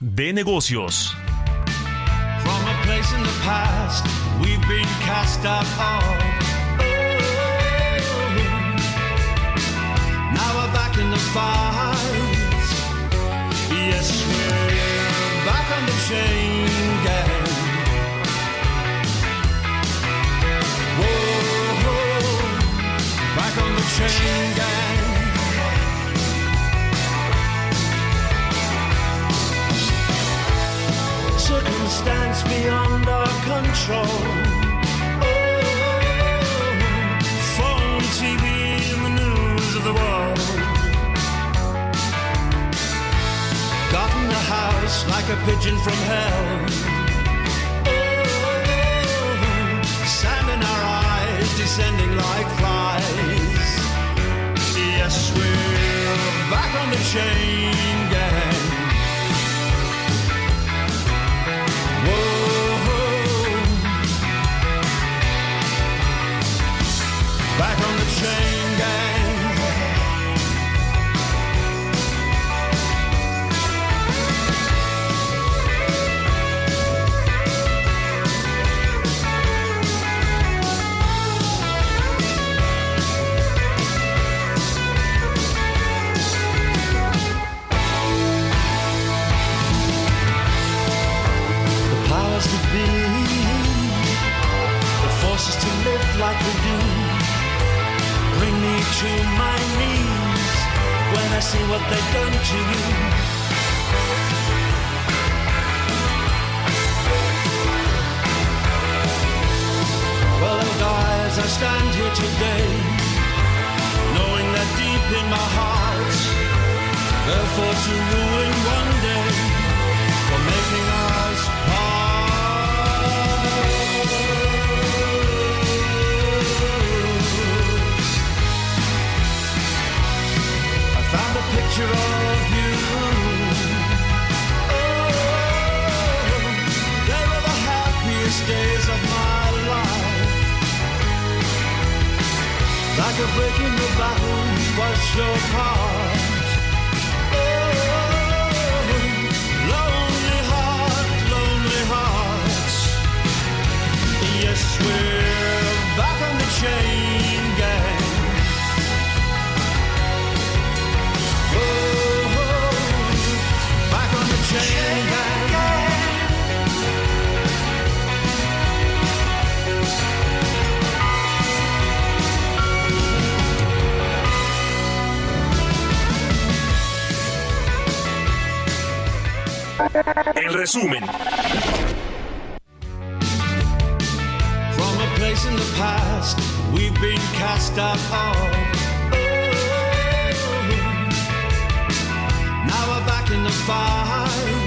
de negocios. Whoa, back on the chain gang. Circumstance beyond our control. Oh, phone, TV, and the news of the world. Got in the house like a pigeon from hell. Oh, sand in our eyes descending like flies. Yes, we're back on the chain gang. Back I see what they've done to you. Well, oh guys, I stand here today, knowing that deep in my heart, they're for to ruin one day Like a break in the battle was your part. El resumen. From a place in the past, we've been cast out. Oh, now we're back in the fight.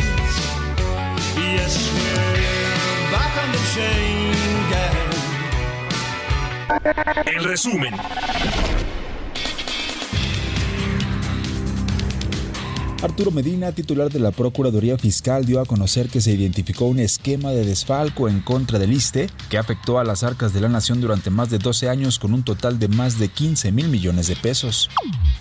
Yes, we're back on the chain gang. El resumen. Arturo Medina, titular de la Procuraduría Fiscal, dio a conocer que se identificó un esquema de desfalco en contra del ISTE que afectó a las arcas de la nación durante más de 12 años con un total de más de 15 mil millones de pesos.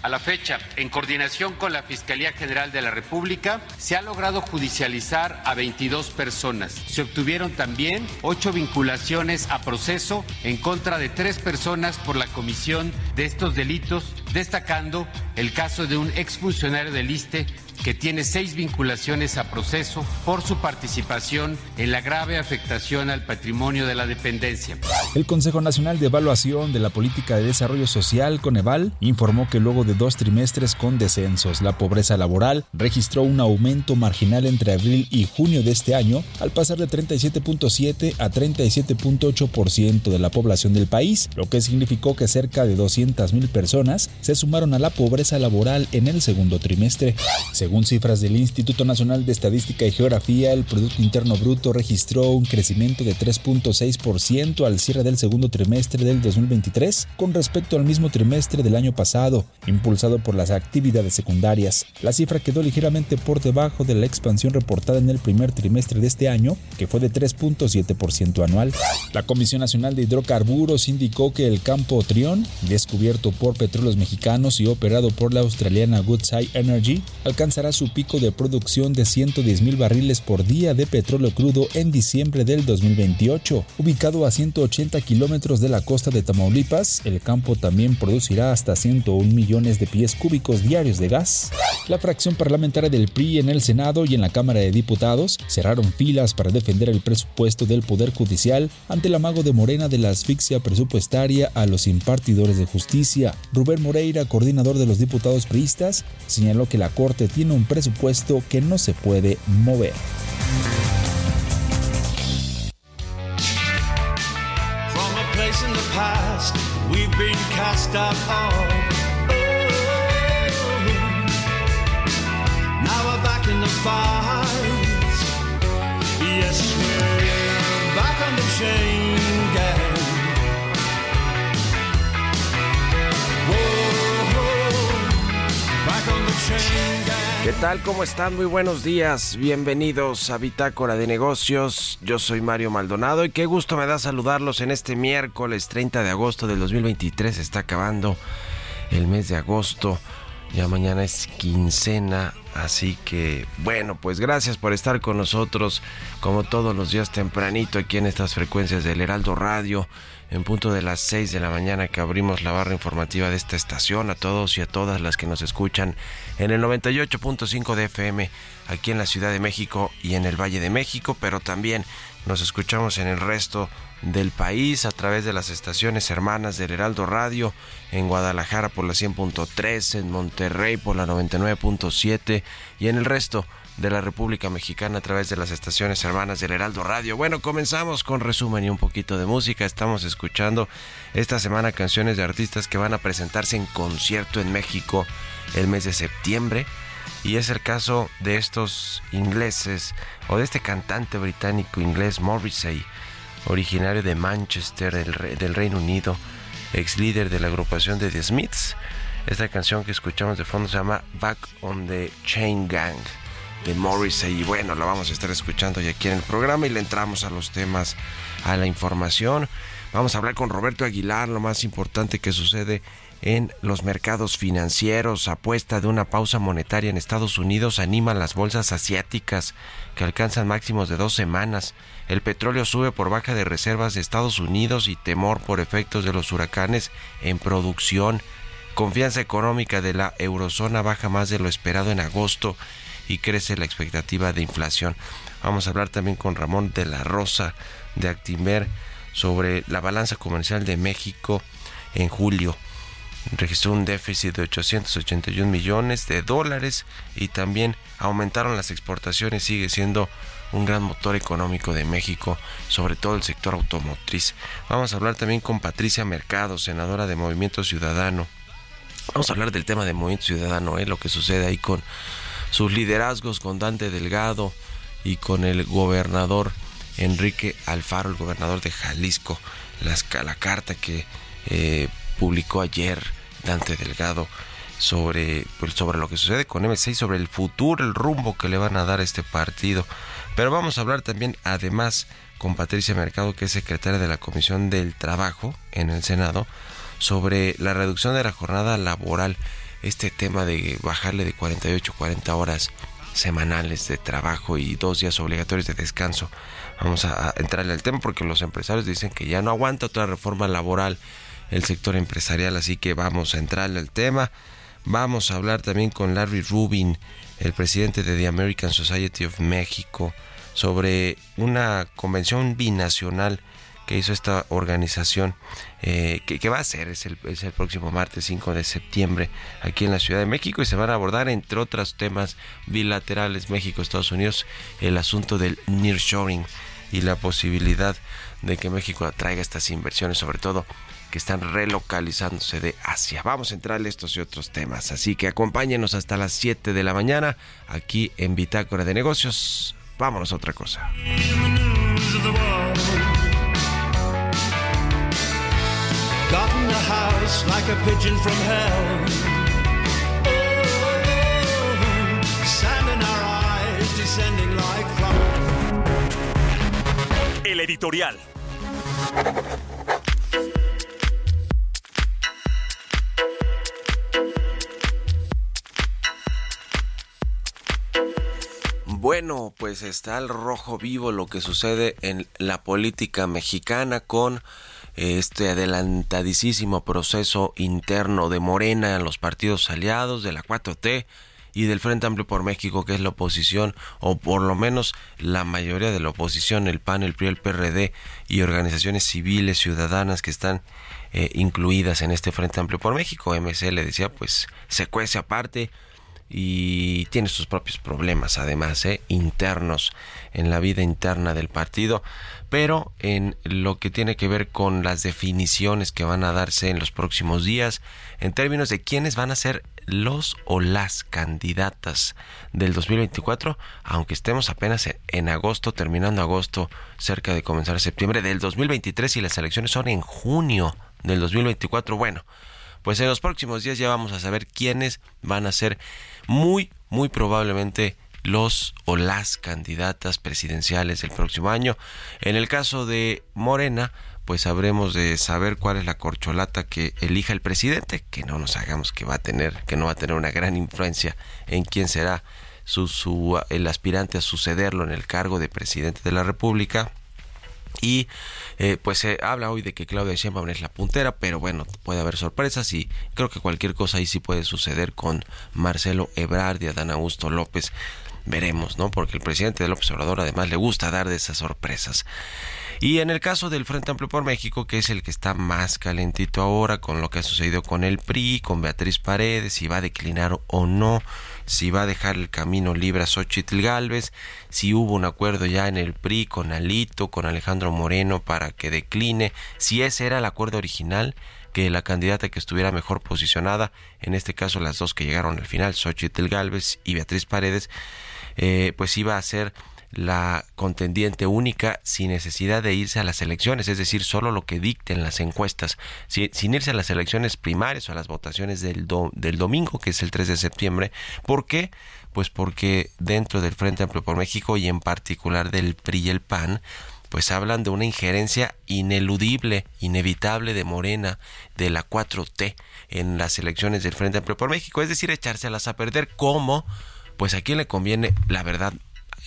A la fecha, en coordinación con la Fiscalía General de la República, se ha logrado judicializar a 22 personas. Se obtuvieron también ocho vinculaciones a proceso en contra de tres personas por la comisión de estos delitos, destacando el caso de un exfuncionario del ISTE que tiene seis vinculaciones a proceso por su participación en la grave afectación al patrimonio de la dependencia. El Consejo Nacional de Evaluación de la Política de Desarrollo Social, Coneval, informó que luego de dos trimestres con descensos, la pobreza laboral registró un aumento marginal entre abril y junio de este año, al pasar de 37.7 a 37.8% de la población del país, lo que significó que cerca de 200.000 personas se sumaron a la pobreza laboral en el segundo trimestre. Cifras del Instituto Nacional de Estadística y Geografía, el Producto Interno Bruto registró un crecimiento de 3.6% al cierre del segundo trimestre del 2023 con respecto al mismo trimestre del año pasado, impulsado por las actividades secundarias. La cifra quedó ligeramente por debajo de la expansión reportada en el primer trimestre de este año, que fue de 3.7% anual. La Comisión Nacional de Hidrocarburos indicó que el campo Trión, descubierto por petróleos mexicanos y operado por la australiana Woodside Energy, alcanzará su pico de producción de 110 mil barriles por día de petróleo crudo en diciembre del 2028. Ubicado a 180 kilómetros de la costa de Tamaulipas, el campo también producirá hasta 101 millones de pies cúbicos diarios de gas. La fracción parlamentaria del PRI en el Senado y en la Cámara de Diputados cerraron filas para defender el presupuesto del Poder Judicial ante el amago de Morena de la asfixia presupuestaria a los impartidores de justicia. Rubén Moreira, coordinador de los diputados priistas, señaló que la Corte tiene un presupuesto que no se puede mover. ¿Qué tal? ¿Cómo están? Muy buenos días. Bienvenidos a Bitácora de Negocios. Yo soy Mario Maldonado y qué gusto me da saludarlos en este miércoles 30 de agosto del 2023. Está acabando el mes de agosto. Ya mañana es quincena, así que bueno, pues gracias por estar con nosotros como todos los días tempranito aquí en estas frecuencias del Heraldo Radio en punto de las 6 de la mañana que abrimos la barra informativa de esta estación. A todos y a todas las que nos escuchan en el 98.5 de FM aquí en la Ciudad de México y en el Valle de México, pero también nos escuchamos en el resto del país a través de las estaciones hermanas del Heraldo Radio en Guadalajara por la 100.3, en Monterrey por la 99.7 y en el resto de la República Mexicana a través de las estaciones hermanas del Heraldo Radio. Bueno, comenzamos con resumen y un poquito de música. Estamos escuchando esta semana canciones de artistas que van a presentarse en concierto en México el mes de septiembre. Y es el caso de estos ingleses o de este cantante británico inglés Morrissey, originario de Manchester, del, del Reino Unido, ex líder de la agrupación de The Smiths. Esta canción que escuchamos de fondo se llama Back on the Chain Gang de Morrissey. Y bueno, la vamos a estar escuchando ya aquí en el programa y le entramos a los temas, a la información. Vamos a hablar con Roberto Aguilar, lo más importante que sucede en los mercados financieros. Apuesta de una pausa monetaria en Estados Unidos anima las bolsas asiáticas que alcanzan máximos de dos semanas. El petróleo sube por baja de reservas de Estados Unidos y temor por efectos de los huracanes en producción. Confianza económica de la eurozona baja más de lo esperado en agosto y crece la expectativa de inflación. Vamos a hablar también con Ramón de la Rosa de Actimer sobre la balanza comercial de México en julio. Registró un déficit de 881 millones de dólares y también aumentaron las exportaciones. Sigue siendo un gran motor económico de México, sobre todo el sector automotriz. Vamos a hablar también con Patricia Mercado, senadora de Movimiento Ciudadano. Vamos a hablar del tema de Movimiento Ciudadano, ¿eh? lo que sucede ahí con sus liderazgos con Dante Delgado y con el gobernador Enrique Alfaro, el gobernador de Jalisco, la carta que eh, publicó ayer Dante Delgado sobre, pues, sobre lo que sucede con M6, sobre el futuro, el rumbo que le van a dar a este partido. Pero vamos a hablar también, además, con Patricia Mercado, que es secretaria de la Comisión del Trabajo en el Senado, sobre la reducción de la jornada laboral este tema de bajarle de 48 a 40 horas semanales de trabajo y dos días obligatorios de descanso. Vamos a, entrarle al tema porque los empresarios dicen que ya no aguanta otra reforma laboral el sector empresarial, así que vamos a entrarle al tema. Vamos a hablar también con Larry Rubin, el presidente de The American Society of Mexico, sobre una convención binacional que hizo esta organización, eh, que, va a ser, es el, próximo martes 5 de septiembre aquí en la Ciudad de México y se van a abordar, entre otros temas bilaterales México-Estados Unidos, el asunto del nearshoring y la posibilidad de que México atraiga estas inversiones, sobre todo que están relocalizándose de Asia. Vamos a entrar en estos y otros temas, así que acompáñenos hasta las 7 de la mañana aquí en Bitácora de Negocios. Vámonos a otra cosa. Like a pigeon from hell. Oh, sand in our eyes descending like. El editorial. Bueno, pues está el rojo vivo lo que sucede en la política mexicana con este adelantadísimo proceso interno de Morena en los partidos aliados de la 4T y del Frente Amplio por México, que es la oposición, o por lo menos la mayoría de la oposición, el PAN, el PRI, el PRD y organizaciones civiles, ciudadanas que están eh, incluidas en este Frente Amplio por México. MC le decía, pues se cuece aparte y tiene sus propios problemas, además, eh, internos en la vida interna del partido pero en lo que tiene que ver con las definiciones que van a darse en los próximos días en términos de quiénes van a ser los o las candidatas del 2024, aunque estemos apenas en agosto, terminando agosto, cerca de comenzar septiembre del 2023 y las elecciones son en junio del 2024. Bueno, pues en los próximos días ya vamos a saber quiénes van a ser muy, muy probablemente los o las candidatas presidenciales del próximo año. En el caso de Morena, pues habremos de saber cuál es la corcholata que elija el presidente, que no nos hagamos que va a tener, que no va a tener una gran influencia en quién será su, el aspirante a sucederlo en el cargo de presidente de la República. Y eh, pues se habla hoy de que Claudia Sheinbaum es la puntera, pero bueno, puede haber sorpresas y creo que cualquier cosa ahí sí puede suceder con Marcelo Ebrard y Adán Augusto López veremos, ¿no? Porque el presidente del observador además le gusta dar de esas sorpresas. Y en el caso del Frente Amplio por México, que es el que está más calentito ahora con lo que ha sucedido con el PRI, con Beatriz Paredes, si va a declinar o no, si va a dejar el camino libre a Xochitl Galvez, si hubo un acuerdo ya en el PRI con Alito, con Alejandro Moreno para que decline, si ese era el acuerdo original, que la candidata que estuviera mejor posicionada, en este caso las dos que llegaron al final, Xochitl Galvez y Beatriz Paredes, eh, pues iba a ser la contendiente única sin necesidad de irse a las elecciones, es decir, solo lo que dicten las encuestas, sin, irse a las elecciones primarias o a las votaciones del, del domingo, que es el 3 de septiembre. ¿Por qué? Pues porque dentro del Frente Amplio por México y en particular del PRI y el PAN, pues hablan de una injerencia ineludible, inevitable de Morena, de la 4T en las elecciones del Frente Amplio por México, es decir, echárselas a perder como pues a quién le conviene, la verdad,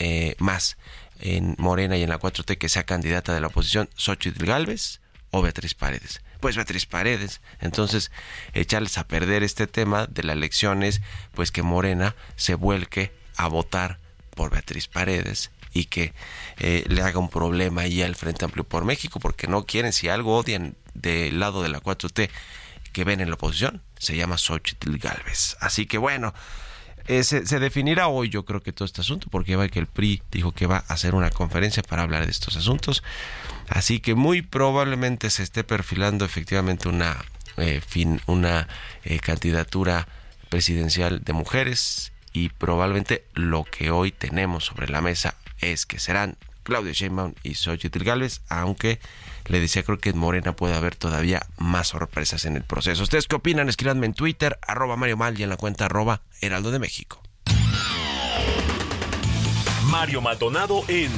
eh, más en Morena y en la 4T que sea candidata de la oposición, Xochitl Galvez o Beatriz Paredes. Pues Beatriz Paredes. Entonces, echarles a perder este tema de las elecciones, pues que Morena se vuelque a votar por Beatriz Paredes y que eh, le haga un problema ahí al Frente Amplio por México, porque no quieren, si algo odian del lado de la 4T que ven en la oposición, se llama Xochitl Galvez. Así que bueno, eh, se, definirá hoy, yo creo que todo este asunto, porque va que el PRI dijo que va a hacer una conferencia para hablar de estos asuntos. Así que muy probablemente se esté perfilando efectivamente una, eh, fin, una eh, candidatura presidencial de mujeres y probablemente lo que hoy tenemos sobre la mesa es que serán Claudia Sheinbaum y Xochitl Gálvez, aunque le decía creo que en Morena puede haber todavía más sorpresas en el proceso. ¿Ustedes qué opinan? Escríbanme en Twitter, arroba Mario Mal y en la cuenta arroba Heraldo de México. Mario Maldonado en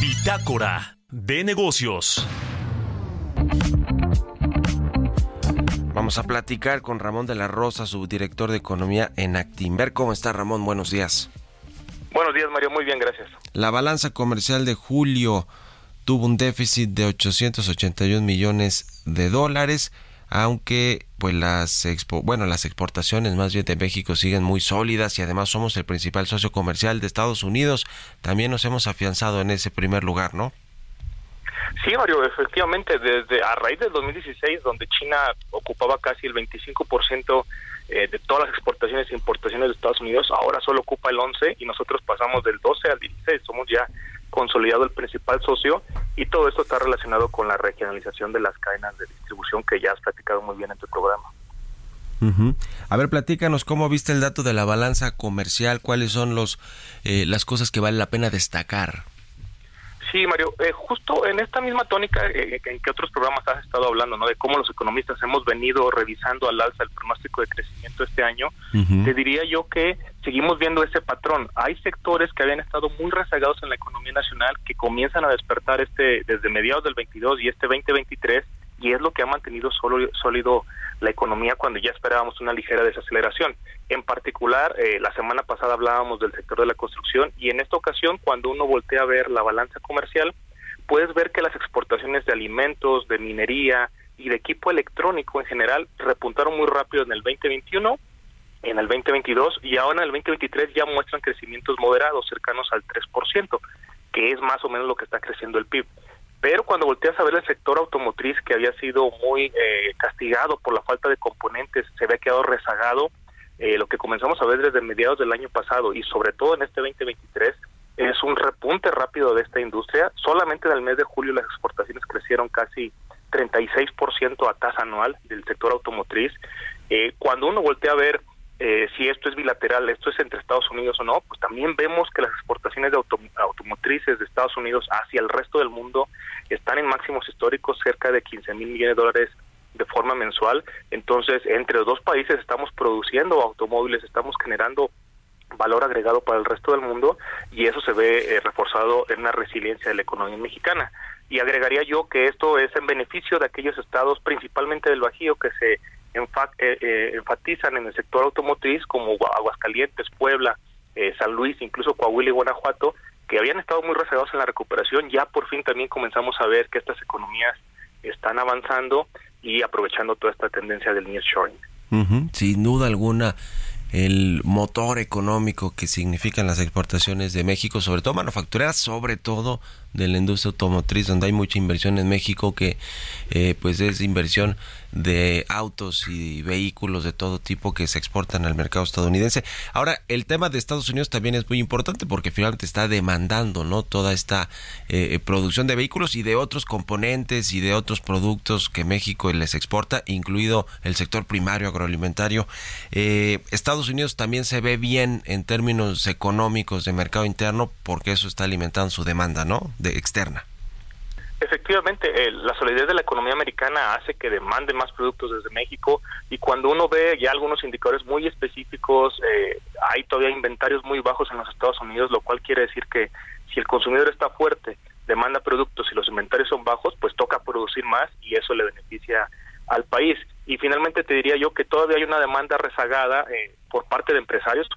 Bitácora de Negocios. Vamos a platicar con Ramón de la Rosa, subdirector de Economía en Actimber. ¿Cómo está Ramón? Buenos días. Buenos días, Mario. Muy bien, gracias. La balanza comercial de julio tuvo un déficit de 881 millones de dólares. aunque pues las expo bueno, las exportaciones más bien de México siguen muy sólidas y además somos el principal socio comercial de Estados Unidos, también nos hemos afianzado en ese primer lugar, ¿no? Sí, Mario, efectivamente, desde a raíz del 2016, donde China ocupaba casi el 25% eh, de todas las exportaciones e importaciones de Estados Unidos, ahora solo ocupa el 11 y nosotros pasamos del 12 al 16, somos ya consolidado el principal socio y todo esto está relacionado con la regionalización de las cadenas de distribución que ya has platicado muy bien en tu programa. A ver, platícanos cómo viste el dato de la balanza comercial, cuáles son los eh, las cosas que vale la pena destacar. Sí, Mario, eh, justo en esta misma tónica eh, en que otros programas has estado hablando, ¿no? De cómo los economistas hemos venido revisando al alza el pronóstico de crecimiento este año, te diría yo que seguimos viendo ese patrón. Hay sectores que habían estado muy rezagados en la economía nacional que comienzan a despertar este desde mediados del 22 y este 2023 y es lo que ha mantenido solo, sólido la economía cuando ya esperábamos una ligera desaceleración. En particular, eh, la semana pasada hablábamos del sector de la construcción y en esta ocasión, cuando uno voltea a ver la balanza comercial, puedes ver que las exportaciones de alimentos, de minería y de equipo electrónico en general repuntaron muy rápido en el 2021 en el 2022 y ahora en el 2023 ya muestran crecimientos moderados cercanos al 3%, que es más o menos lo que está creciendo el PIB. Pero cuando volteas a ver el sector automotriz que había sido muy eh, castigado por la falta de componentes, se había quedado rezagado, eh, lo que comenzamos a ver desde mediados del año pasado y sobre todo en este 2023 es un repunte rápido de esta industria. Solamente en el mes de julio las exportaciones crecieron casi 36% a tasa anual del sector automotriz. Eh, cuando uno voltea a ver eh, si esto es bilateral, esto es entre Estados Unidos o no, pues también vemos que las exportaciones de automotrices de Estados Unidos hacia el resto del mundo están en máximos históricos, cerca de 15 mil millones de dólares de forma mensual. Entonces, entre los dos países estamos produciendo automóviles, estamos generando valor agregado para el resto del mundo y eso se ve eh, reforzado en la resiliencia de la economía mexicana. Y agregaría yo que esto es en beneficio de aquellos estados, principalmente del Bajío, que se enfatizan en el sector automotriz como Aguascalientes, Puebla, eh, San Luis, incluso Coahuila y Guanajuato, que habían estado muy rezagados en la recuperación, ya por fin también comenzamos a ver que estas economías están avanzando y aprovechando toda esta tendencia del nearshoring. sin duda alguna, el motor económico que significan las exportaciones de México, sobre todo manufactureras, sobre todo de la industria automotriz, donde hay mucha inversión en México que pues es inversión de autos y vehículos de todo tipo que se exportan al mercado estadounidense. Ahora, el tema de Estados Unidos también es muy importante porque finalmente está demandando, ¿no? Toda esta eh, producción de vehículos y de otros componentes y de otros productos que México les exporta, incluido el sector primario agroalimentario. Eh, Estados Unidos también se ve bien en términos económicos de mercado interno porque eso está alimentando su demanda, ¿no? De externa. Efectivamente, la solidez de la economía americana hace que demande más productos desde México y cuando uno ve ya algunos indicadores muy específicos, eh, hay todavía inventarios muy bajos en los Estados Unidos, lo cual quiere decir que si el consumidor está fuerte, demanda productos y los inventarios son bajos, pues toca producir más y eso le beneficia al país. Y finalmente te diría yo que todavía hay una demanda rezagada eh, por parte de empresarios.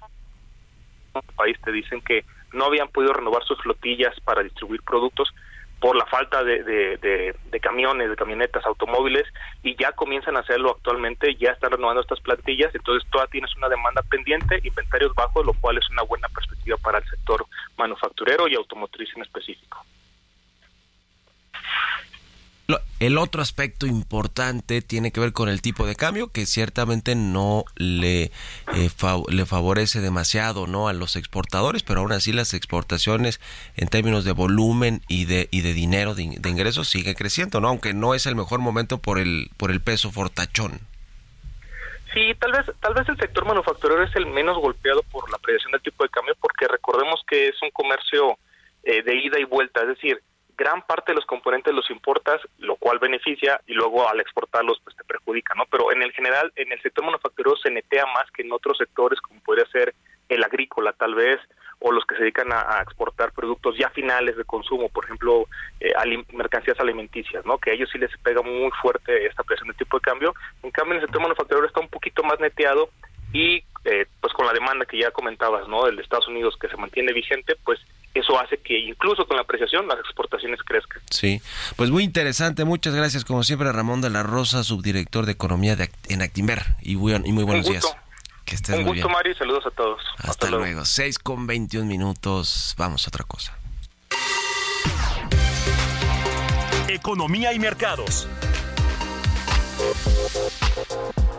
En el país te dicen que no habían podido renovar sus flotillas para distribuir productos por la falta de, de, camiones, de camionetas, automóviles, y ya comienzan a hacerlo actualmente, ya están renovando estas plantillas, entonces todavía tienes una demanda pendiente, inventarios bajos, lo cual es una buena perspectiva para el sector manufacturero y automotriz en específico. El otro aspecto importante tiene que ver con el tipo de cambio que ciertamente no le, eh, le favorece demasiado no a los exportadores, pero aún así las exportaciones en términos de volumen y de dinero de, ingresos sigue creciendo, no aunque no es el mejor momento por el por el peso fortachón. Sí, tal vez tal vez el sector manufacturero es el menos golpeado por la presión del tipo de cambio porque recordemos que es un comercio eh, de ida y vuelta, es decir, gran parte de los componentes los importas, lo cual beneficia y luego al exportarlos pues te perjudica, ¿no? Pero en el general, en el sector manufacturero se netea más que en otros sectores como podría ser el agrícola tal vez o los que se dedican a, exportar productos ya finales de consumo, por ejemplo, eh, mercancías alimenticias, ¿no? Que a ellos sí les pega muy fuerte esta presión de tipo de cambio. En cambio, en el sector manufacturero está un poquito más neteado y eh, pues con la demanda que ya comentabas, ¿no? Del de Estados Unidos que se mantiene vigente, pues eso hace que incluso con la apreciación las exportaciones crezcan. Sí, pues muy interesante. Muchas gracias, como siempre, Ramón de la Rosa, subdirector de Economía de, en Actimber. Y, muy, y muy buenos días. Que estés Un gusto, Mario, y saludos a todos. Hasta, luego. luego. 6 con 21 minutos. Vamos a otra cosa. Economía y mercados.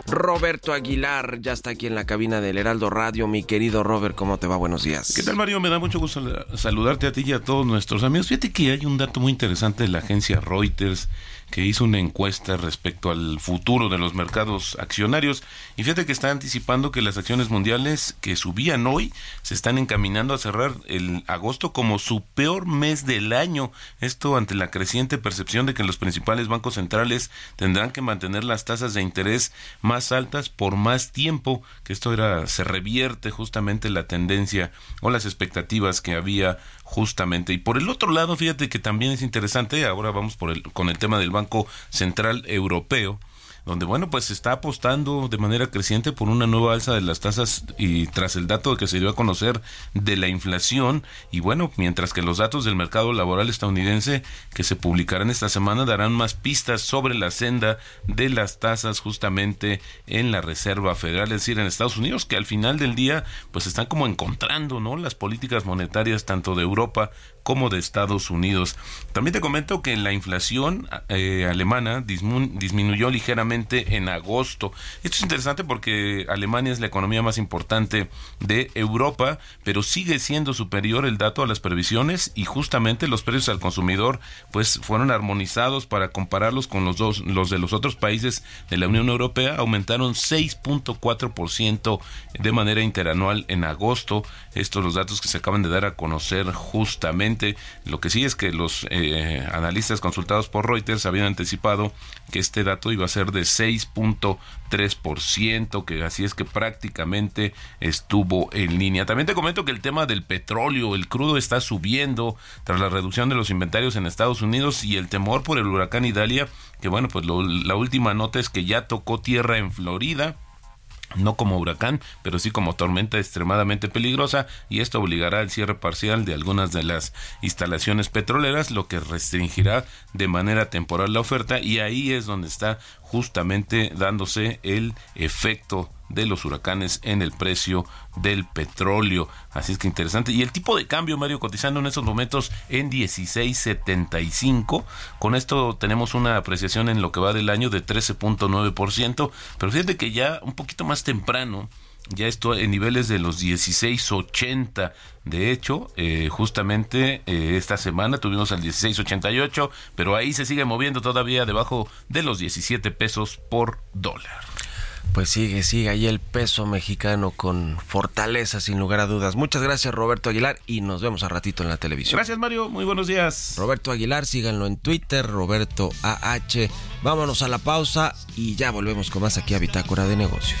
Roberto Aguilar ya está aquí en la cabina del Heraldo Radio. Mi querido Robert, ¿cómo te va? Buenos días. ¿Qué tal, Mario? Me da mucho gusto saludarte a ti y a todos nuestros amigos. Fíjate que hay un dato muy interesante de la agencia Reuters que hizo una encuesta respecto al futuro de los mercados accionarios y fíjate que está anticipando que las acciones mundiales que subían hoy se están encaminando a cerrar el agosto como su peor mes del año. Esto ante la creciente percepción de que los principales bancos centrales tendrán que mantener las tasas de interés más altas por más tiempo, que esto era se revierte justamente la tendencia o las expectativas que había justamente. Y por el otro lado, fíjate que también es interesante, ahora vamos por el, con el tema del Banco Central Europeo, donde bueno, pues se está apostando de manera creciente por una nueva alza de las tasas y tras el dato que se dio a conocer de la inflación y bueno, mientras que los datos del mercado laboral estadounidense que se publicarán esta semana darán más pistas sobre la senda de las tasas justamente en la Reserva Federal, es decir, en Estados Unidos, que al final del día pues están como encontrando, ¿no? Las políticas monetarias tanto de Europa como de Estados Unidos. También te comento que la inflación eh, alemana disminuyó ligeramente en agosto. Esto es interesante porque Alemania es la economía más importante de Europa, pero sigue siendo superior el dato a las previsiones y justamente los precios al consumidor pues fueron armonizados para compararlos con los dos los de los otros países de la Unión Europea aumentaron 6.4% de manera interanual en agosto. Estos los datos que se acaban de dar a conocer justamente lo que sí es que los eh, analistas consultados por Reuters habían anticipado que este dato iba a ser de 6.3%, que así es que prácticamente estuvo en línea. También te comento que el tema del petróleo, el crudo está subiendo tras la reducción de los inventarios en Estados Unidos y el temor por el huracán Idalia, que bueno, pues la última nota es que ya tocó tierra en Florida no como huracán, pero sí como tormenta extremadamente peligrosa y esto obligará al cierre parcial de algunas de las instalaciones petroleras, lo que restringirá de manera temporal la oferta y ahí es donde está justamente dándose el efecto de los huracanes en el precio del petróleo. Así es que interesante. Y el tipo de cambio, Mario, cotizando en estos momentos en 16.75. Con esto tenemos una apreciación en lo que va del año de 13.9%. Pero fíjate que ya un poquito más temprano, ya esto en niveles de los 16.80. De hecho, eh, justamente eh, esta semana tuvimos al 16.88, pero ahí se sigue moviendo todavía debajo de los 17 pesos por dólar. Pues sigue, sigue ahí el peso mexicano con fortaleza, sin lugar a dudas. Muchas gracias, Roberto Aguilar, y nos vemos a ratito en la televisión. Gracias, Mario. Muy buenos días. Roberto Aguilar, síganlo en Twitter, Roberto AH. Vámonos a la pausa y ya volvemos con más aquí a Bitácora de Negocios.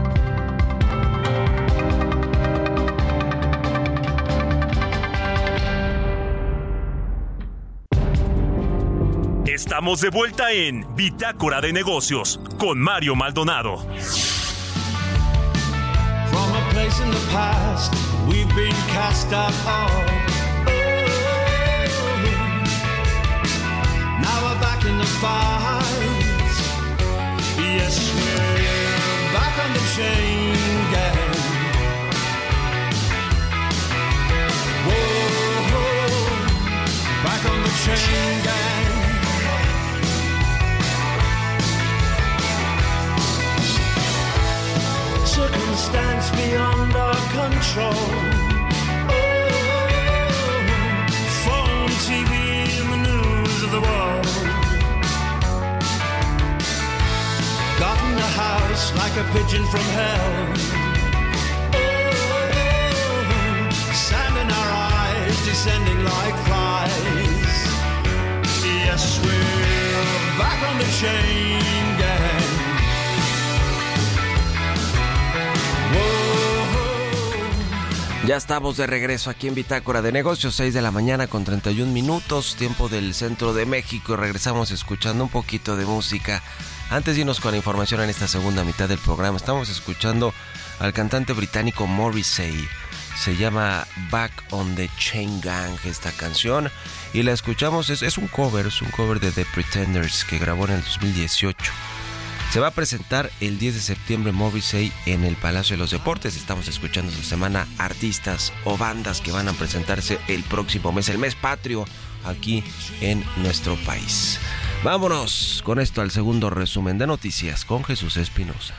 Estamos de vuelta en Bitácora de Negocios con Mario Maldonado. From a place in the past, we've been cast in we're back on the chain. Circumstance beyond our control. Oh, phone, TV, and the news of the world. Gotten a house like a pigeon from hell. Oh, sand in our eyes descending like flies. Yes, we're back on the chain Ya estamos de regreso aquí en Bitácora de Negocios, 6 de la mañana con 31 minutos, tiempo del centro de México. Regresamos escuchando un poquito de música. Antes de irnos con la información en esta segunda mitad del programa, estamos escuchando al cantante británico Morrissey. Se llama Back on the Chain Gang esta canción. Y la escuchamos, es, es un cover, es un cover de The Pretenders que grabó en el 2018. Se va a presentar el 10 de septiembre Morrissey en el Palacio de los Deportes. Estamos escuchando esta semana artistas o bandas que van a presentarse el próximo mes, el mes patrio, aquí en nuestro país. Vámonos con esto al segundo resumen de noticias con Jesús Espinosa.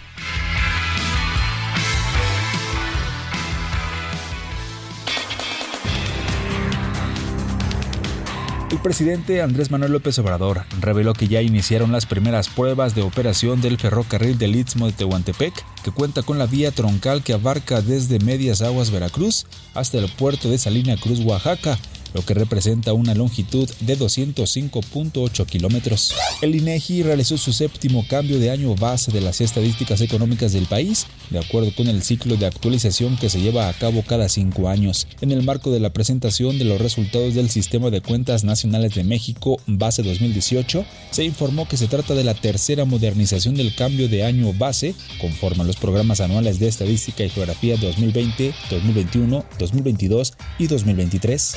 Presidente Andrés Manuel López Obrador reveló que ya iniciaron las primeras pruebas de operación del ferrocarril del Istmo de Tehuantepec, que cuenta con la vía troncal que abarca desde Medias Aguas, Veracruz, hasta el puerto de Salina Cruz, Oaxaca, lo que representa una longitud de 205.8 kilómetros. El INEGI realizó su séptimo cambio de año base de las estadísticas económicas del país, de acuerdo con el ciclo de actualización que se lleva a cabo cada cinco años. En el marco de la presentación de los resultados del Sistema de Cuentas Nacionales de México, base 2018, se informó que se trata de la tercera modernización del cambio de año base, conforme a los programas anuales de estadística y geografía 2020, 2021, 2022 y 2023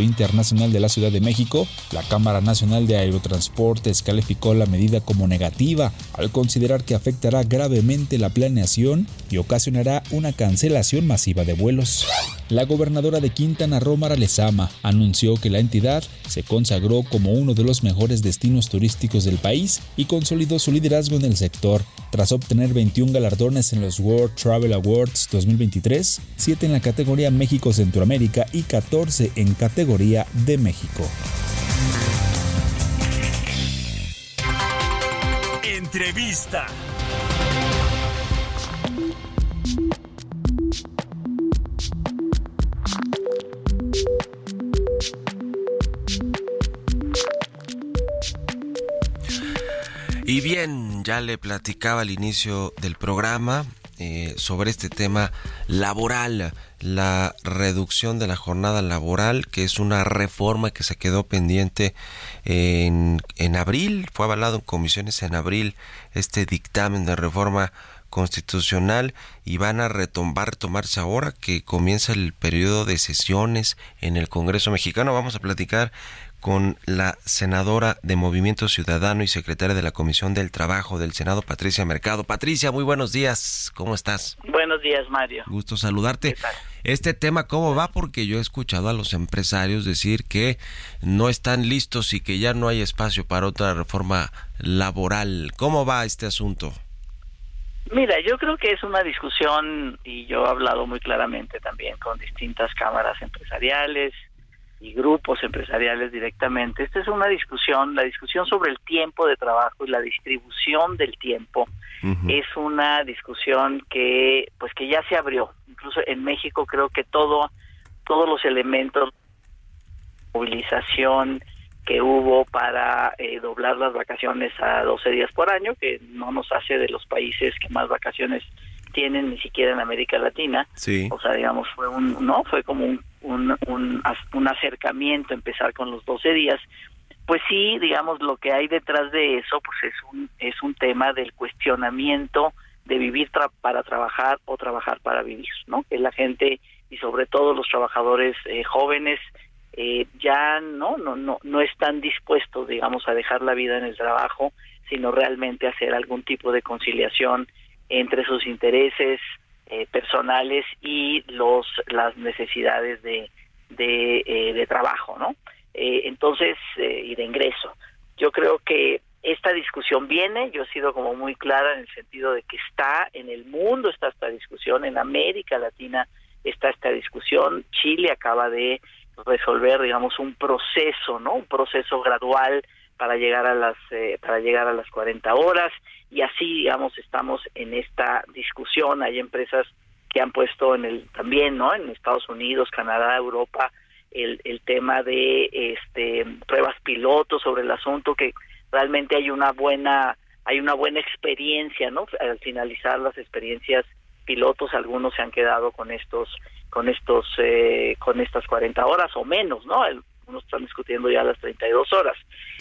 Internacional de la Ciudad de México, la Cámara Nacional de Aerotransportes calificó la medida como negativa al considerar que afectará gravemente la planeación y ocasionará una cancelación masiva de vuelos. La gobernadora de Quintana Roo, Mara Lezama, anunció que la entidad se consagró como uno de los mejores destinos turísticos del país y consolidó su liderazgo en el sector, tras obtener 21 galardones en los World Travel Awards 2023, 7 en la categoría México-Centroamérica y 14 en categoría de México. Entrevista. Y bien, ya le platicaba al inicio del programa eh, sobre este tema laboral, la reducción de la jornada laboral, que es una reforma que se quedó pendiente en, en abril, fue avalado en comisiones en abril este dictamen de reforma constitucional y van a retomar, tomarse ahora que comienza el periodo de sesiones en el Congreso mexicano. Vamos a platicar con la senadora de Movimiento Ciudadano y secretaria de la Comisión del Trabajo del Senado, Patricia Mercado. Patricia, muy buenos días, ¿cómo estás? Buenos días, Mario. Gusto saludarte. Este tema, ¿cómo va? Porque yo he escuchado a los empresarios decir que no están listos y que ya no hay espacio para otra reforma laboral. ¿Cómo va este asunto? Mira, yo creo que es una discusión, y yo he hablado muy claramente también con distintas cámaras empresariales, y grupos empresariales directamente. Esta es una discusión, la discusión sobre el tiempo de trabajo y la distribución del tiempo es una discusión que pues que ya se abrió. Incluso en México creo que todo todos los elementos de movilización que hubo para eh, doblar las vacaciones a 12 días por año, que no nos hace de los países que más vacaciones tienen ni siquiera en América Latina. Sí. O sea, digamos, fue un, no, fue como un, un, un, un acercamiento empezar con los 12 días. Pues sí, digamos, lo que hay detrás de eso, pues es un, es un tema del cuestionamiento de vivir para trabajar o trabajar para vivir, ¿no? Que la gente y sobre todo los trabajadores eh, jóvenes eh, ya no, no, no, no están dispuestos, digamos, a dejar la vida en el trabajo, sino realmente hacer algún tipo de conciliación entre sus intereses eh, personales y los las necesidades de de, eh, de trabajo, ¿no? entonces y de ingreso. Yo creo que esta discusión viene, yo he sido como muy clara en el sentido de que está en el mundo está esta discusión, en América Latina está esta discusión, Chile acaba de resolver, digamos, un proceso, ¿no? Un proceso gradual para llegar a las eh, para llegar a las 40 horas. Y así digamos estamos en esta discusión. Hay empresas que han puesto en el también no en Estados Unidos Canadá Europa el, el tema de este pruebas pilotos sobre el asunto que realmente hay una buena hay una buena experiencia no al finalizar las experiencias pilotos algunos se han quedado con estos con estos eh, con estas 40 horas o menos no unos están discutiendo ya las 32 horas.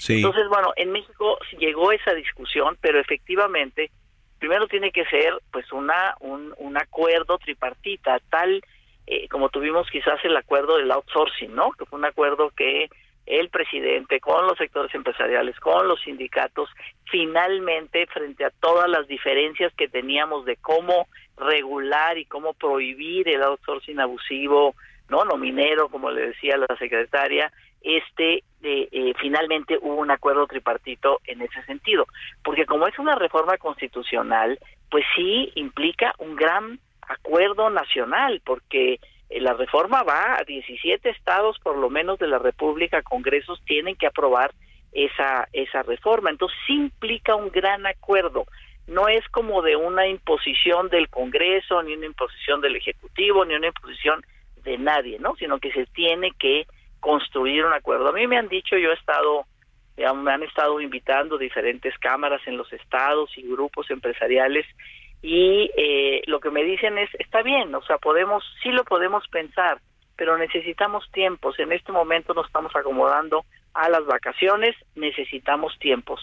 Entonces, bueno, en México llegó esa discusión, pero efectivamente, primero tiene que ser pues una un, un acuerdo tripartita, tal eh, como tuvimos quizás el acuerdo del outsourcing, ¿no? Que fue un acuerdo que el presidente con los sectores empresariales, con los sindicatos, finalmente frente a todas las diferencias que teníamos de cómo regular y cómo prohibir el outsourcing abusivo, no no minero como le decía la secretaria este eh, finalmente hubo un acuerdo tripartito en ese sentido porque como es una reforma constitucional pues sí implica un gran acuerdo nacional porque eh, la reforma va a 17 estados por lo menos de la República congresos tienen que aprobar esa esa reforma. Entonces sí implica un gran acuerdo. No es como de una imposición del Congreso, ni una imposición del Ejecutivo, ni una imposición de nadie, ¿no? Sino que se tiene que construir un acuerdo. A mí me han dicho, yo he estado, me han estado invitando diferentes cámaras en los estados y grupos empresariales y eh, lo que me dicen es, está bien, o sea, podemos, sí lo podemos pensar, pero necesitamos tiempos. En este momento nos estamos acomodando a las vacaciones, necesitamos tiempos.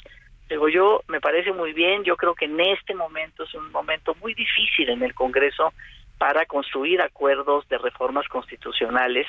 Digo, yo me parece muy bien, yo creo que en este momento es un momento muy difícil en el Congreso para construir acuerdos de reformas constitucionales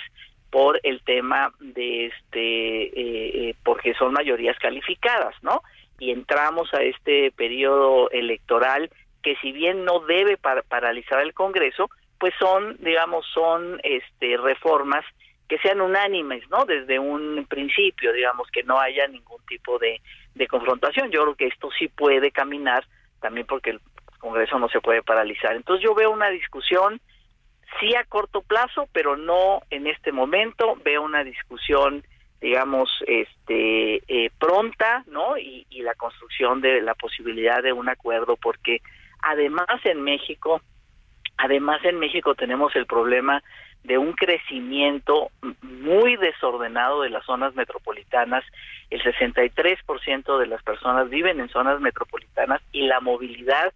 por el tema de este eh, eh, porque son mayorías calificadas, ¿no? Y entramos a este periodo electoral que si bien no debe paralizar el Congreso, pues son, digamos, son este reformas que sean unánimes, ¿no? Desde un principio, digamos, que no haya ningún tipo de, de confrontación. Yo creo que esto sí puede caminar, también porque el Congreso no se puede paralizar. Entonces yo veo una discusión, sí a corto plazo, pero no en este momento. Veo una discusión, digamos, este eh, pronta, ¿no? Y, y la construcción de la posibilidad de un acuerdo, porque además en México, además en México tenemos el problema de un crecimiento muy desordenado de las zonas metropolitanas. El 63% de las personas viven en zonas metropolitanas y la movilidad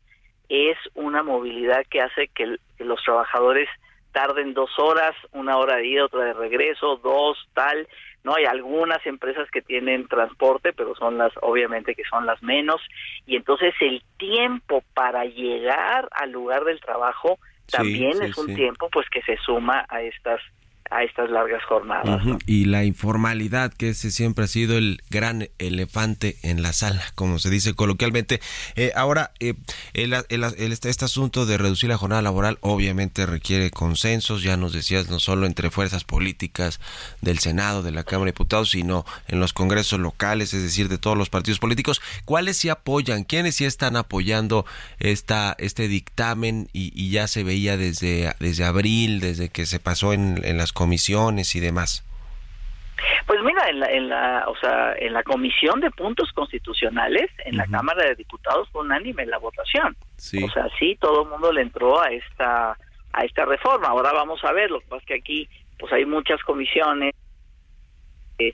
es una movilidad que hace que, los trabajadores tarden dos horas, una hora de ida, otra de regreso, dos, tal. No hay algunas empresas que tienen transporte, pero son las, obviamente que son las menos. Y entonces el tiempo para llegar al lugar del trabajo también es un tiempo pues que se suma a estas a estas largas jornadas. Y la informalidad, que ese siempre ha sido el gran elefante en la sala, como se dice coloquialmente. Eh, ahora, eh, el, este, este, asunto de reducir la jornada laboral obviamente requiere consensos, ya nos decías, no solo entre fuerzas políticas del Senado, de la Cámara de Diputados, sino en los congresos locales, es decir, de todos los partidos políticos. ¿Cuáles sí apoyan? ¿Quiénes sí están apoyando esta, este dictamen y, y ya se veía desde, desde abril, desde que se pasó en, en las comisiones y demás? Pues mira, en la, en la, o sea, en la comisión de puntos constitucionales, en la Cámara de Diputados fue unánime la votación. O sea, sí, todo el mundo le entró a esta, a esta reforma. Ahora vamos a ver, lo que pasa es que aquí, pues hay muchas comisiones que,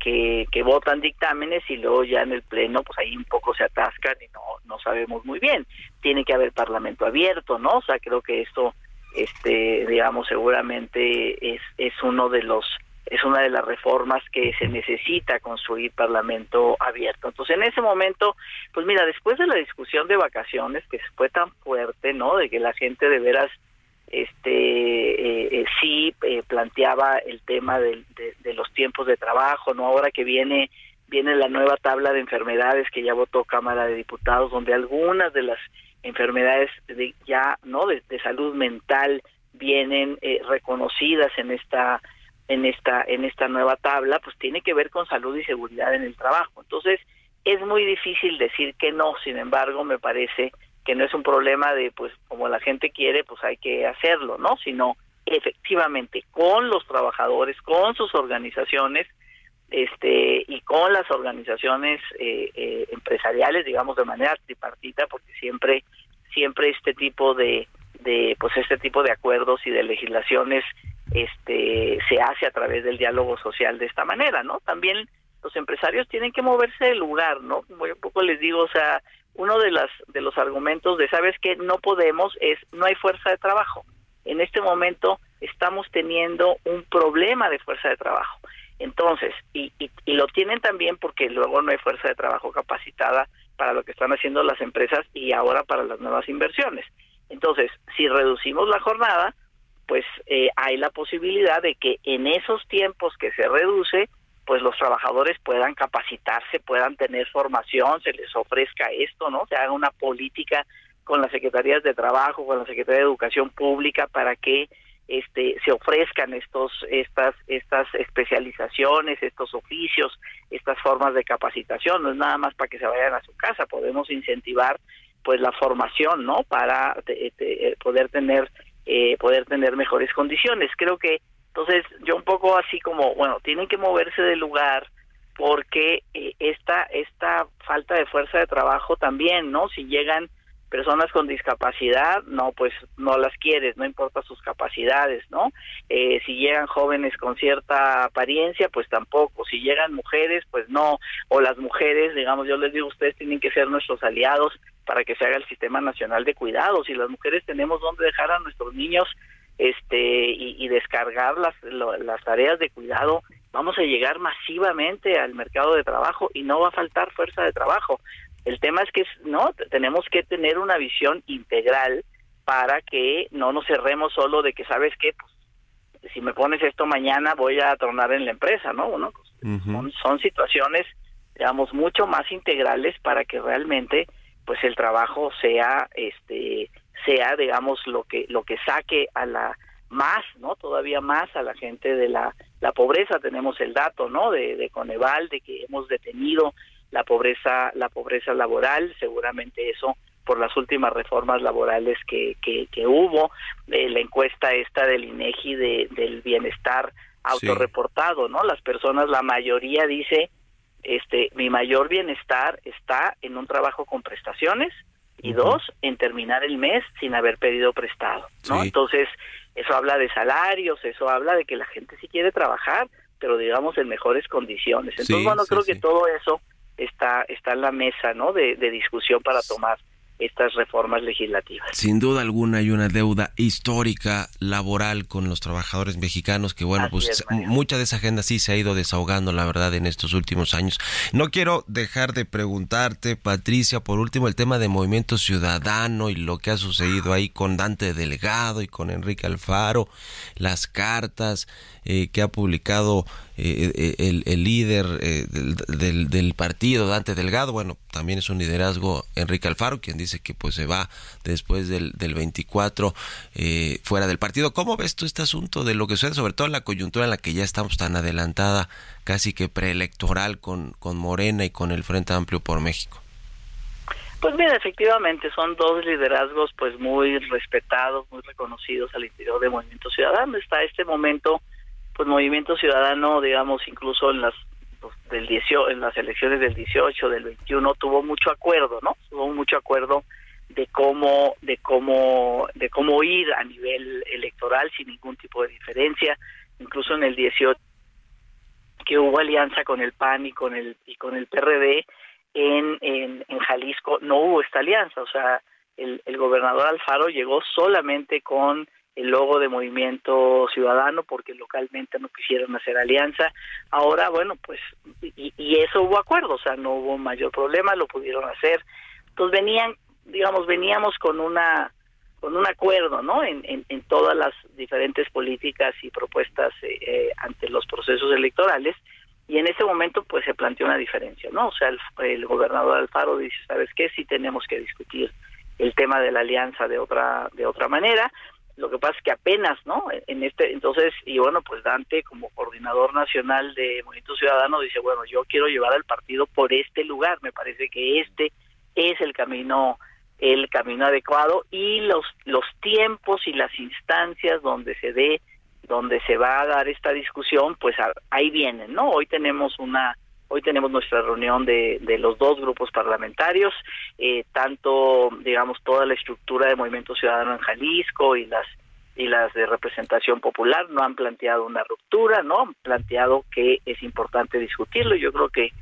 que, que, votan dictámenes y luego ya en el pleno, pues ahí un poco se atascan y no, no sabemos muy bien. Tiene que haber parlamento abierto, ¿no? O sea, creo que esto este digamos seguramente es es uno de los es una de las reformas que se necesita construir parlamento abierto. Entonces, en ese momento, pues mira, después de la discusión de vacaciones que fue tan fuerte, ¿no? De que la gente de veras este eh, eh, sí eh, planteaba el tema de, de, los tiempos de trabajo, ¿no? Ahora que viene viene la nueva tabla de enfermedades que ya votó Cámara de Diputados, donde algunas de las enfermedades de, ya no de, salud mental vienen eh, reconocidas en esta en esta en esta nueva tabla pues tiene que ver con salud y seguridad en el trabajo. Entonces es muy difícil decir que no. Sin embargo me parece que no es un problema de pues como la gente quiere pues hay que hacerlo no sino efectivamente con los trabajadores con sus organizaciones este y con las organizaciones eh, eh, empresariales digamos de manera tripartita porque siempre siempre este tipo de, de pues este tipo de acuerdos y de legislaciones este se hace a través del diálogo social de esta manera, ¿no? También los empresarios tienen que moverse del lugar, ¿no? Como poco les digo, o sea, uno de las de los argumentos de sabes que no podemos es no hay fuerza de trabajo. En este momento estamos teniendo un problema de fuerza de trabajo. Entonces, y, y, y lo tienen también porque luego no hay fuerza de trabajo capacitada para lo que están haciendo las empresas y ahora para las nuevas inversiones. Entonces, si reducimos la jornada, pues eh, hay la posibilidad de que en esos tiempos que se reduce, pues los trabajadores puedan capacitarse, puedan tener formación, se les ofrezca esto, ¿no? Se haga una política con las secretarías de trabajo, con la Secretaría de Educación Pública para que este se ofrezcan estos estas estas especializaciones, estos oficios, estas formas de capacitación, no es nada más para que se vayan a su casa, podemos incentivar pues la formación, ¿no? Para poder tener eh, poder tener mejores condiciones. Creo que entonces yo un poco así como, bueno, tienen que moverse del lugar porque eh, esta esta falta de fuerza de trabajo también, ¿no? Si llegan personas con discapacidad, no, pues no las quieres, no importa sus capacidades, ¿no? Eh, si llegan jóvenes con cierta apariencia, pues tampoco. Si llegan mujeres, pues no. O las mujeres, digamos, yo les digo, ustedes tienen que ser nuestros aliados para que se haga el Sistema Nacional de Cuidados. Si las mujeres tenemos donde dejar a nuestros niños este y, descargar las, las tareas de cuidado, vamos a llegar masivamente al mercado de trabajo y no va a faltar fuerza de trabajo. El tema es que no tenemos que tener una visión integral para que no nos cerremos solo de que sabes qué, pues, si me pones esto mañana voy a tornar en la empresa, ¿no? Bueno, pues, son, son situaciones digamos mucho más integrales para que realmente pues el trabajo sea este sea digamos lo que lo que saque a la más no todavía más a la gente de la la pobreza. Tenemos el dato no de, de Coneval de que hemos detenido la pobreza la pobreza laboral seguramente eso por las últimas reformas laborales que, que, que hubo eh, la encuesta esta del INEGI de, del bienestar autorreportado no las personas la mayoría dice este mi mayor bienestar está en un trabajo con prestaciones y dos en terminar el mes sin haber pedido prestado no entonces eso habla de salarios eso habla de que la gente sí quiere trabajar pero digamos en mejores condiciones. Entonces bueno creo que todo eso está está en la mesa no de, de discusión para tomar estas reformas legislativas. Sin duda alguna hay una deuda histórica laboral con los trabajadores mexicanos que bueno, pues mucha de esa agenda sí se ha ido desahogando la verdad en estos últimos años. No quiero dejar de preguntarte, Patricia, por último el tema de Movimiento Ciudadano y lo que ha sucedido ahí con Dante Delgado y con Enrique Alfaro, las cartas eh, que ha publicado eh, eh, el, el, líder del, del partido, Dante Delgado, bueno, también es un liderazgo Enrique Alfaro, quien dice que pues se va después del, del 24 eh, fuera del partido. ¿Cómo ves tú este asunto de lo que sucede, sobre todo en la coyuntura en la que ya estamos tan adelantada, casi que preelectoral con, con Morena y con el Frente Amplio por México? Pues mira, efectivamente son dos liderazgos pues muy respetados, muy reconocidos al interior de Movimiento Ciudadano. Está este momento, pues Movimiento Ciudadano, digamos, incluso en las del 18, en las elecciones del 18, del 21 tuvo mucho acuerdo, ¿no? Tuvo mucho acuerdo de cómo de cómo de cómo ir a nivel electoral sin ningún tipo de diferencia, incluso en el 18 que hubo alianza con el PAN y con el y con el PRD en, en, en Jalisco no hubo esta alianza, o sea, el, el gobernador Alfaro llegó solamente con el logo de Movimiento Ciudadano porque localmente no quisieron hacer alianza. Ahora, bueno, pues, y, y, eso hubo acuerdo, o sea, no hubo mayor problema, lo pudieron hacer. Entonces venían, digamos, veníamos con una con un acuerdo, ¿no? En, en, todas las diferentes políticas y propuestas eh, eh, ante los procesos electorales y en ese momento pues se planteó una diferencia, ¿no? O sea, el, el gobernador Alfaro dice, ¿sabes qué? Sí tenemos que discutir el tema de la alianza de otra de otra manera lo que pasa es que apenas, ¿no? En este, entonces, y bueno, pues Dante como coordinador nacional de Movimiento Ciudadano dice, bueno, yo quiero llevar al partido por este lugar, me parece que este es el camino el camino adecuado y los los tiempos y las instancias donde se dé donde se va a dar esta discusión pues ahí vienen no hoy tenemos una Hoy tenemos nuestra reunión de, de los dos grupos parlamentarios, eh, tanto, digamos, toda la estructura de Movimiento Ciudadano en Jalisco y las y las de representación popular no han planteado una ruptura, no han planteado que es importante discutirlo. Yo creo que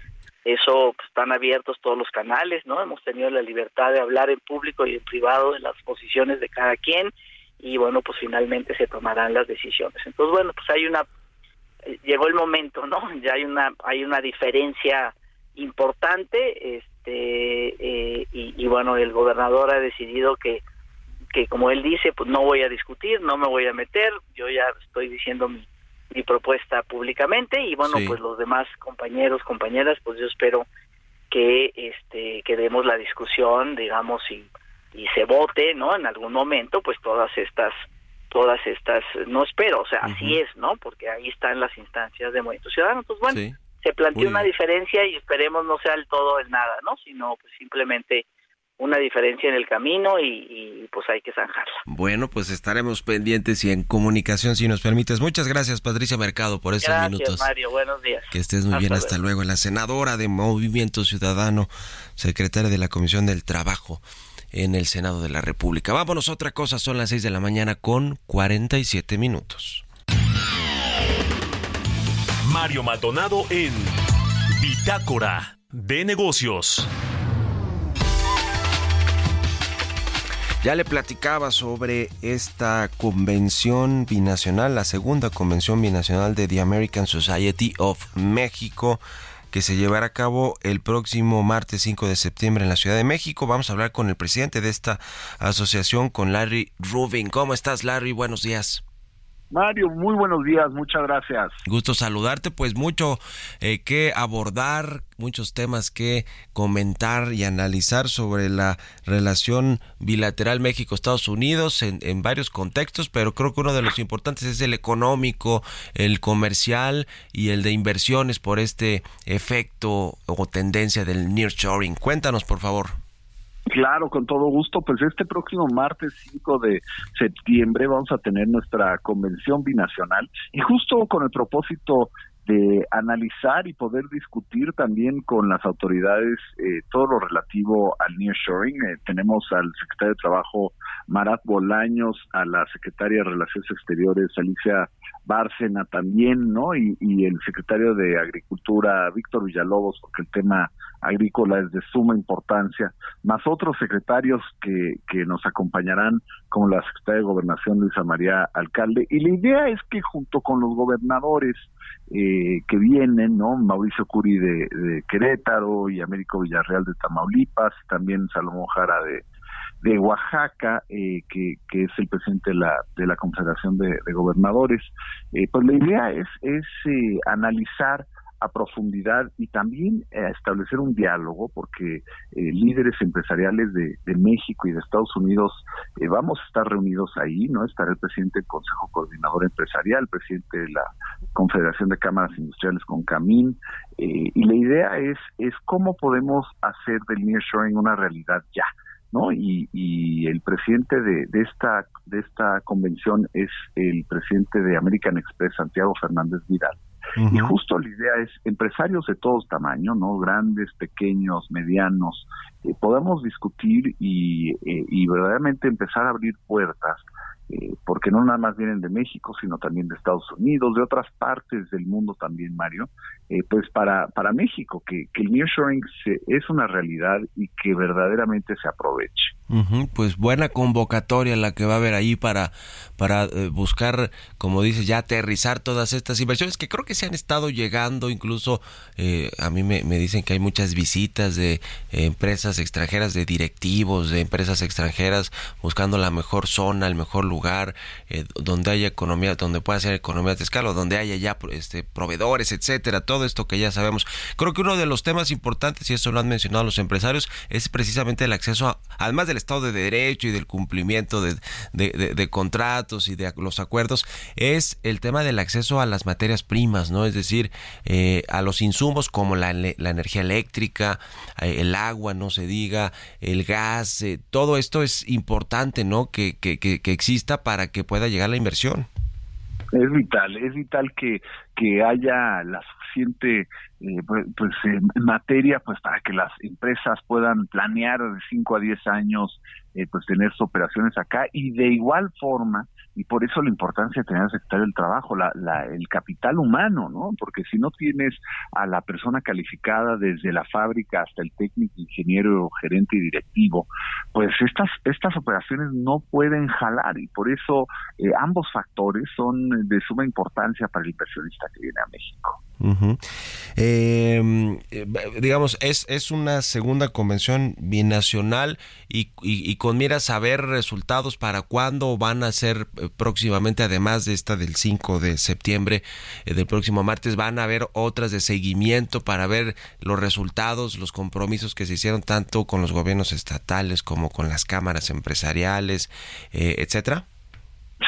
eso pues, están abiertos todos los canales, ¿no? Hemos tenido la libertad de hablar en público y en privado de las posiciones de cada quien y bueno, pues finalmente se tomarán las decisiones. Entonces, bueno, pues hay una llegó el momento, ¿no? Ya hay una hay una diferencia importante, este eh, y, bueno el gobernador ha decidido que que como él dice, pues no voy a discutir, no me voy a meter, yo ya estoy diciendo mi, mi propuesta públicamente y bueno pues los demás compañeros compañeras pues yo espero que este que demos la discusión digamos y y se vote no en algún momento pues todas estas todas estas, no espero, o sea, así es, ¿no? Porque ahí están las instancias de Movimiento Ciudadano. Entonces, bueno, se plantea una diferencia y esperemos no sea el todo el nada, ¿no? Sino pues simplemente una diferencia en el camino y, pues hay que zanjarla. Bueno, pues estaremos pendientes y en comunicación si nos permites. Muchas gracias, Patricia Mercado, por esos gracias, minutos. Mario, buenos días. Que estés muy bien, hasta luego. La senadora de Movimiento Ciudadano, secretaria de la Comisión del Trabajo en el Senado de la República. Vámonos a otra cosa, son las 6 de la mañana con 47 minutos. Mario Maldonado en Bitácora de Negocios. Ya le platicaba sobre esta convención binacional, la segunda convención binacional de The American Society of México que se llevará a cabo el próximo martes 5 de septiembre en la Ciudad de México. Vamos a hablar con el presidente de esta asociación, con Larry Rubin. ¿Cómo estás, Larry? Buenos días. Mario, muy buenos días, muchas gracias. Gusto saludarte, pues mucho eh, que abordar, muchos temas que comentar y analizar sobre la relación bilateral México-Estados Unidos en, en, varios contextos, pero creo que uno de los importantes es el económico, el comercial y el de inversiones por este efecto o tendencia del nearshoring. Cuéntanos, por favor. Claro, con todo gusto. Pues este próximo martes 5 de septiembre vamos a tener nuestra convención binacional y justo con el propósito de analizar y poder discutir también con las autoridades eh, todo lo relativo al nearshoring. Eh, tenemos al secretario de Trabajo Marat Bolaños, a la secretaria de Relaciones Exteriores Alicia Bárcena también, ¿no? Y, y el secretario de Agricultura Víctor Villalobos, porque el tema agrícola es de suma importancia, más otros secretarios que, que nos acompañarán, como la secretaria de Gobernación Luisa María Alcalde. Y la idea es que junto con los gobernadores eh, que vienen, ¿no? Mauricio Curi de, Querétaro y Américo Villarreal de Tamaulipas, también Salomón Jara de, de Oaxaca, eh, que, que, es el presidente de la, de la Confederación de, Gobernadores. Eh, pues la idea es, es eh, analizar a profundidad y también eh, establecer un diálogo, porque eh, líderes empresariales de, México y de Estados Unidos eh, vamos a estar reunidos ahí, ¿no? Estará el presidente del Consejo Coordinador Empresarial, presidente de la Confederación de Cámaras Industriales con Camín, y la idea es, es cómo podemos hacer del nearshoring una realidad ya. ¿No? Y, y el presidente de, de, esta de esta convención es el presidente de American Express, Santiago Fernández Vidal. Y justo la idea es empresarios de todos tamaños, ¿no? Grandes, pequeños, medianos, eh, podamos discutir y, eh, y verdaderamente empezar a abrir puertas eh, porque no nada más vienen de México, sino también de Estados Unidos, de otras partes del mundo también, Mario, eh, pues para, para México, que, que el nearshoring es una realidad y que verdaderamente se aproveche. Pues buena convocatoria la que va a haber ahí para, para eh, buscar, como dices, ya aterrizar todas estas inversiones que creo que se han estado llegando, incluso a mí me, me, dicen que hay muchas visitas de empresas extranjeras, de directivos, de empresas extranjeras, buscando la mejor zona, el mejor lugar eh, donde haya economía, donde pueda ser economía de escala, donde haya ya este, proveedores, etcétera, todo esto que ya sabemos. Creo que uno de los temas importantes, y eso lo han mencionado los empresarios, es precisamente el acceso, además del Estado de Derecho y del cumplimiento de, de, contratos y de los acuerdos, es el tema del acceso a las materias primas, ¿no? Es decir, eh, a los insumos como la, la energía eléctrica, eh, el agua, no se diga, el gas, eh, todo esto es importante, ¿no? Que, que, que, que exista para que pueda llegar la inversión. Es vital, es vital que, que haya la suficiente eh, pues, pues materia pues para que las empresas puedan planear de 5 a 10 años eh, pues tener sus operaciones acá y de igual forma y por eso la importancia de tener al secretario del trabajo, la, la, el capital humano, ¿no? Porque si no tienes a la persona calificada desde la fábrica hasta el técnico, ingeniero, gerente y directivo, pues estas estas operaciones no pueden jalar y por eso eh, ambos factores son de suma importancia para el inversionista que viene a México. Em, eh, digamos, es, es una segunda convención binacional y, y, con miras a ver resultados para cuándo van a ser eh, próximamente, además de esta del 5 de septiembre, eh, del próximo martes, van a haber otras de seguimiento para ver los resultados, los compromisos que se hicieron tanto con los gobiernos estatales como con las cámaras empresariales, etcétera.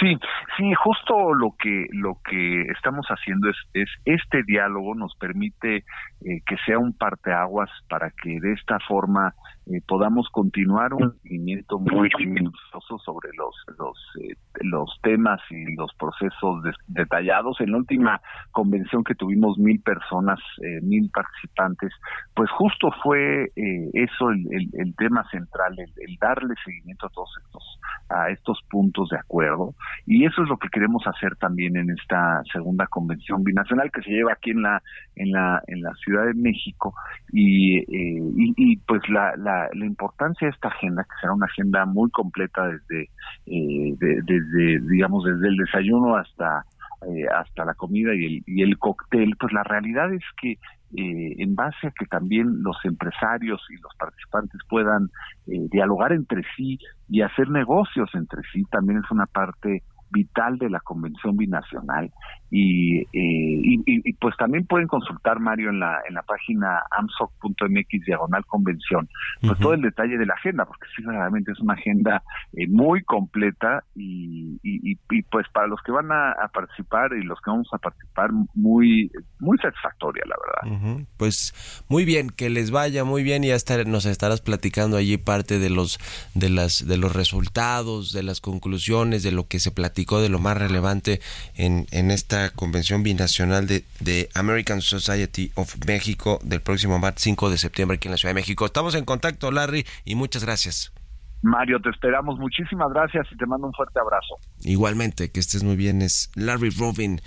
Sí, sí, justo lo que lo que estamos haciendo es, es este diálogo nos permite eh, que sea un parteaguas para que de esta forma eh, podamos continuar un seguimiento muy minucioso sobre los los eh, los temas y los procesos detallados. En la última convención que tuvimos mil personas, mil participantes, pues justo fue eso el, el, tema central, el, el darle seguimiento a todos estos a estos puntos de acuerdo. Y eso es lo que queremos hacer también en esta segunda convención binacional que se lleva aquí en la en la en la Ciudad de México. Y, eh, y, pues la, la, la, importancia de esta agenda que será una agenda muy completa desde eh, desde digamos desde el desayuno hasta eh, hasta la comida y el, y el cóctel, pues la realidad es que eh, en base a que también los empresarios y los participantes puedan eh, dialogar entre sí y hacer negocios entre sí, también es una parte vital de la convención binacional. Y, eh, y, pues también pueden consultar Mario en la en la página amsoc.mx diagonal convención pues todo el detalle de la agenda porque sí realmente es una agenda eh, muy completa y, y, pues para los que van a, participar y los que vamos a participar muy muy satisfactoria la verdad. Pues muy bien que les vaya muy bien y hasta nos estarás platicando allí parte de los de las de los resultados de las conclusiones de lo que se platicó de lo más relevante en, en esta convención binacional de, de, American Society of México del próximo martes 5 de septiembre aquí en la Ciudad de México. Estamos en contacto, Larry, y muchas gracias. Mario, te esperamos. Muchísimas gracias y te mando un fuerte abrazo. Igualmente, que estés muy bien. Es Larry Robin,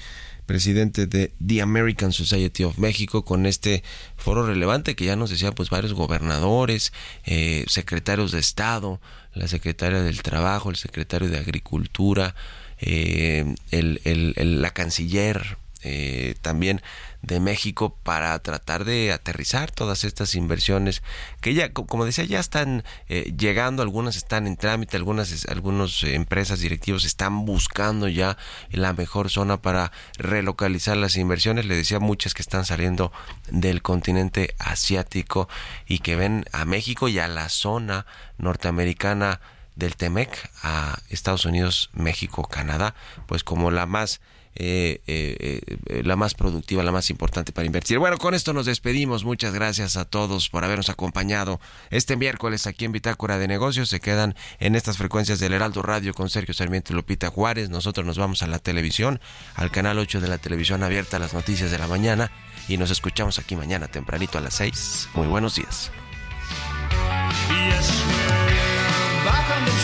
presidente de The American Society of México, con este foro relevante que ya nos decía pues varios gobernadores, eh, secretarios de Estado, la secretaria del Trabajo, el secretario de Agricultura, eh, el, la canciller eh, también de México para tratar de aterrizar todas estas inversiones que ya, como decía, ya están eh, llegando, algunas están en trámite, algunas algunas empresas directivos están buscando ya la mejor zona para relocalizar las inversiones. Le decía muchas que están saliendo del continente asiático y que ven a México y a la zona norteamericana del TEMEC a Estados Unidos, México, Canadá, pues como la más eh, eh, eh, la más productiva, la más importante para invertir. Bueno, con esto nos despedimos. Muchas gracias a todos por habernos acompañado este miércoles aquí en Bitácora de Negocios. Se quedan en estas frecuencias del Heraldo Radio con Sergio Sarmiento y Lupita Juárez. Nosotros nos vamos a la televisión, al canal 8 de la televisión abierta, las noticias de la mañana. Y nos escuchamos aquí mañana tempranito a las 6. Muy buenos días.